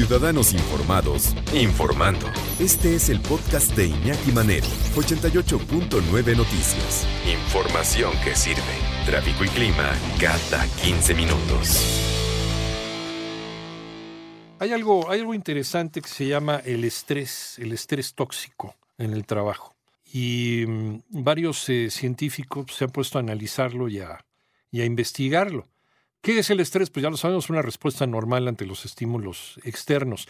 Ciudadanos informados, informando. Este es el podcast de Iñaki Manero, 88.9 Noticias. Información que sirve. Tráfico y clima cada 15 minutos. Hay algo, hay algo interesante que se llama el estrés, el estrés tóxico en el trabajo. Y mm, varios eh, científicos se han puesto a analizarlo y a, y a investigarlo. ¿Qué es el estrés? Pues ya lo sabemos, una respuesta normal ante los estímulos externos.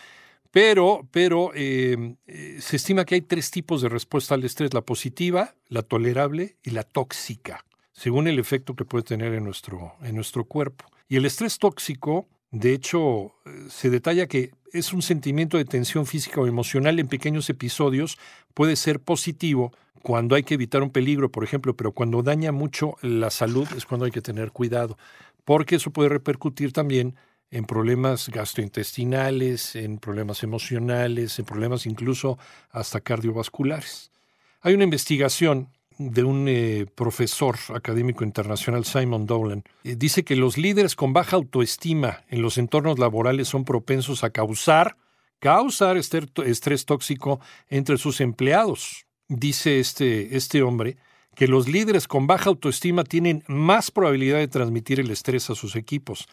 Pero, pero eh, eh, se estima que hay tres tipos de respuesta al estrés, la positiva, la tolerable y la tóxica, según el efecto que puede tener en nuestro, en nuestro cuerpo. Y el estrés tóxico, de hecho, eh, se detalla que es un sentimiento de tensión física o emocional en pequeños episodios, puede ser positivo cuando hay que evitar un peligro, por ejemplo, pero cuando daña mucho la salud es cuando hay que tener cuidado porque eso puede repercutir también en problemas gastrointestinales, en problemas emocionales, en problemas incluso hasta cardiovasculares. Hay una investigación de un eh, profesor académico internacional, Simon Dolan, eh, dice que los líderes con baja autoestima en los entornos laborales son propensos a causar, causar estrés tóxico entre sus empleados. Dice este, este hombre que los líderes con baja autoestima tienen más probabilidad de transmitir el estrés a sus equipos.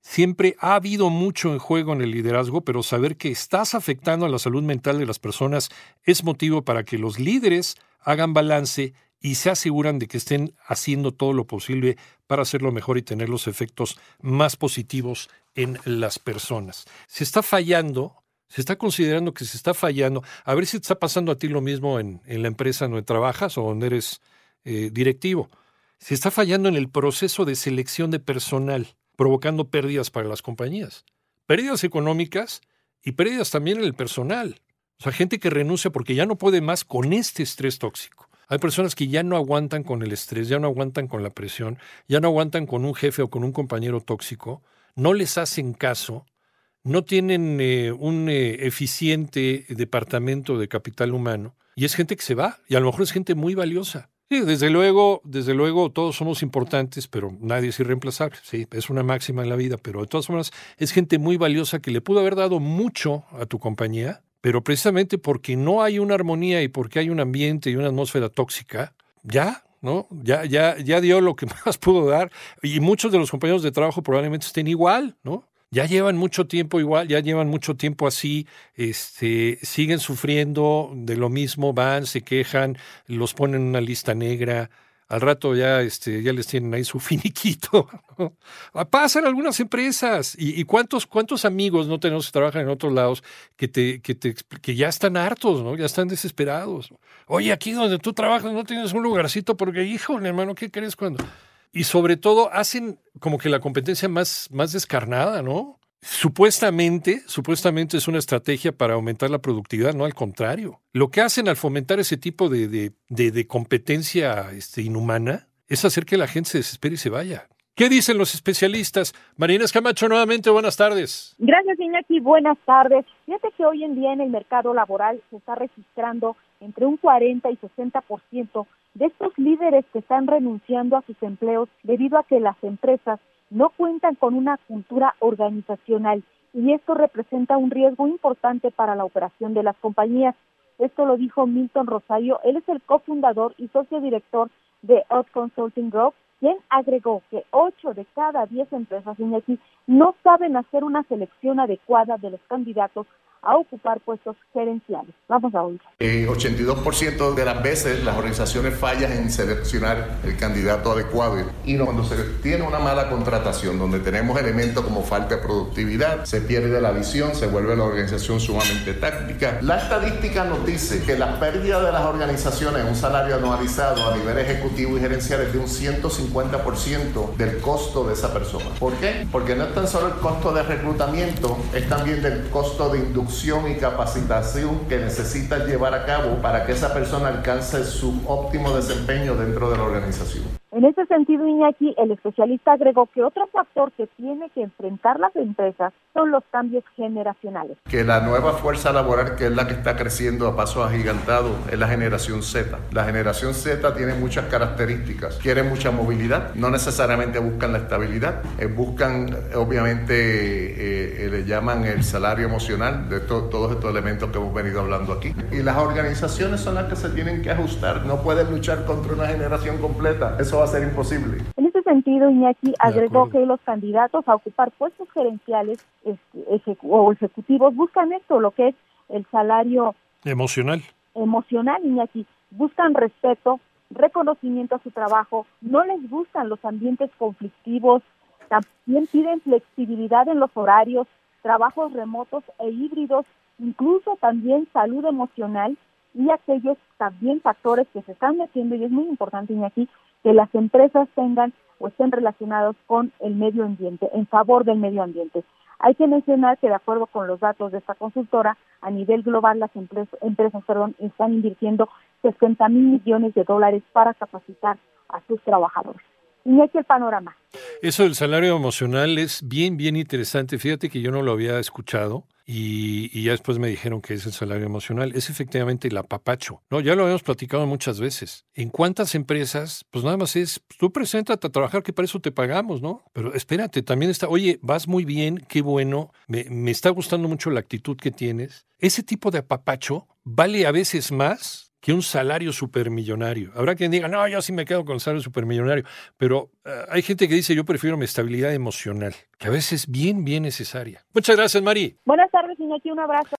Siempre ha habido mucho en juego en el liderazgo, pero saber que estás afectando a la salud mental de las personas es motivo para que los líderes hagan balance y se aseguran de que estén haciendo todo lo posible para hacerlo mejor y tener los efectos más positivos en las personas. Se está fallando, se está considerando que se está fallando. A ver si te está pasando a ti lo mismo en, en la empresa donde trabajas o donde eres eh, directivo. Se está fallando en el proceso de selección de personal, provocando pérdidas para las compañías. Pérdidas económicas y pérdidas también en el personal. O sea, gente que renuncia porque ya no puede más con este estrés tóxico. Hay personas que ya no aguantan con el estrés, ya no aguantan con la presión, ya no aguantan con un jefe o con un compañero tóxico, no les hacen caso, no tienen eh, un eh, eficiente departamento de capital humano y es gente que se va y a lo mejor es gente muy valiosa. Sí, desde luego, desde luego todos somos importantes, pero nadie es irreemplazable. Sí, es una máxima en la vida, pero de todas formas es gente muy valiosa que le pudo haber dado mucho a tu compañía, pero precisamente porque no hay una armonía y porque hay un ambiente y una atmósfera tóxica, ya, ¿no? Ya, ya, ya dio lo que más pudo dar y muchos de los compañeros de trabajo probablemente estén igual, ¿no? Ya llevan mucho tiempo igual, ya llevan mucho tiempo así, este, siguen sufriendo de lo mismo, van, se quejan, los ponen en una lista negra, al rato ya, este, ya les tienen ahí su finiquito. Pasan algunas empresas. ¿Y, cuántos, cuántos amigos no tenemos que trabajan en otros lados que, te, que, te, que ya están hartos, ¿no? ya están desesperados? Oye, aquí donde tú trabajas no tienes un lugarcito porque, hijo, hermano, ¿qué crees cuando? Y sobre todo hacen como que la competencia más, más descarnada, ¿no? Supuestamente, supuestamente es una estrategia para aumentar la productividad, no al contrario. Lo que hacen al fomentar ese tipo de, de, de, competencia este, inhumana es hacer que la gente se desespere y se vaya. ¿Qué dicen los especialistas? Marina Camacho, nuevamente, buenas tardes. Gracias, Iñaki. Buenas tardes. Fíjate que hoy en día en el mercado laboral se está registrando entre un 40 y 60% de estos líderes que están renunciando a sus empleos debido a que las empresas no cuentan con una cultura organizacional y esto representa un riesgo importante para la operación de las compañías. Esto lo dijo Milton Rosario, él es el cofundador y socio director de Out Consulting Group, quien agregó que 8 de cada 10 empresas en aquí no saben hacer una selección adecuada de los candidatos a ocupar puestos gerenciales. Vamos a oír. Eh, 82% de las veces las organizaciones fallan en seleccionar el candidato adecuado y cuando se tiene una mala contratación donde tenemos elementos como falta de productividad, se pierde la visión, se vuelve la organización sumamente táctica. La estadística nos dice que la pérdida de las organizaciones en un salario anualizado a nivel ejecutivo y gerencial es de un 150% del costo de esa persona. ¿Por qué? Porque no es tan solo el costo de reclutamiento, es también del costo de inducción y capacitación que necesita llevar a cabo para que esa persona alcance su óptimo desempeño dentro de la organización. En ese sentido, Iñaki, el especialista agregó que otro factor que tiene que enfrentar las empresas son los cambios generacionales. Que la nueva fuerza laboral, que es la que está creciendo a paso agigantado, es la generación Z. La generación Z tiene muchas características. Quieren mucha movilidad, no necesariamente buscan la estabilidad, eh, buscan, obviamente, eh, eh, le llaman el salario emocional de to todos estos elementos que hemos venido hablando aquí. Y las organizaciones son las que se tienen que ajustar. No pueden luchar contra una generación completa. Eso va ser imposible. En ese sentido, Iñaki agregó que los candidatos a ocupar puestos gerenciales este, o ejecutivos buscan esto, lo que es el salario emocional. Emocional, Iñaki. Buscan respeto, reconocimiento a su trabajo, no les gustan los ambientes conflictivos, también piden flexibilidad en los horarios, trabajos remotos e híbridos, incluso también salud emocional y aquellos también factores que se están metiendo, y es muy importante, Iñaki, que las empresas tengan o estén relacionados con el medio ambiente, en favor del medio ambiente. Hay que mencionar que de acuerdo con los datos de esta consultora, a nivel global las empresas, empresas perdón, están invirtiendo 60 mil millones de dólares para capacitar a sus trabajadores. Y es el panorama. Eso del salario emocional es bien, bien interesante. Fíjate que yo no lo había escuchado. Y, ya después me dijeron que es el salario emocional. Es efectivamente el apapacho. No, ya lo habíamos platicado muchas veces. ¿En cuántas empresas? Pues nada más es, tú preséntate a trabajar, que para eso te pagamos, ¿no? Pero espérate, también está, oye, vas muy bien, qué bueno, me, me está gustando mucho la actitud que tienes. Ese tipo de apapacho vale a veces más que un salario supermillonario. Habrá quien diga, no, yo sí me quedo con salario supermillonario, pero uh, hay gente que dice, yo prefiero mi estabilidad emocional, que a veces es bien, bien necesaria. Muchas gracias, Mari. Buenas tardes, Iñaki, un abrazo.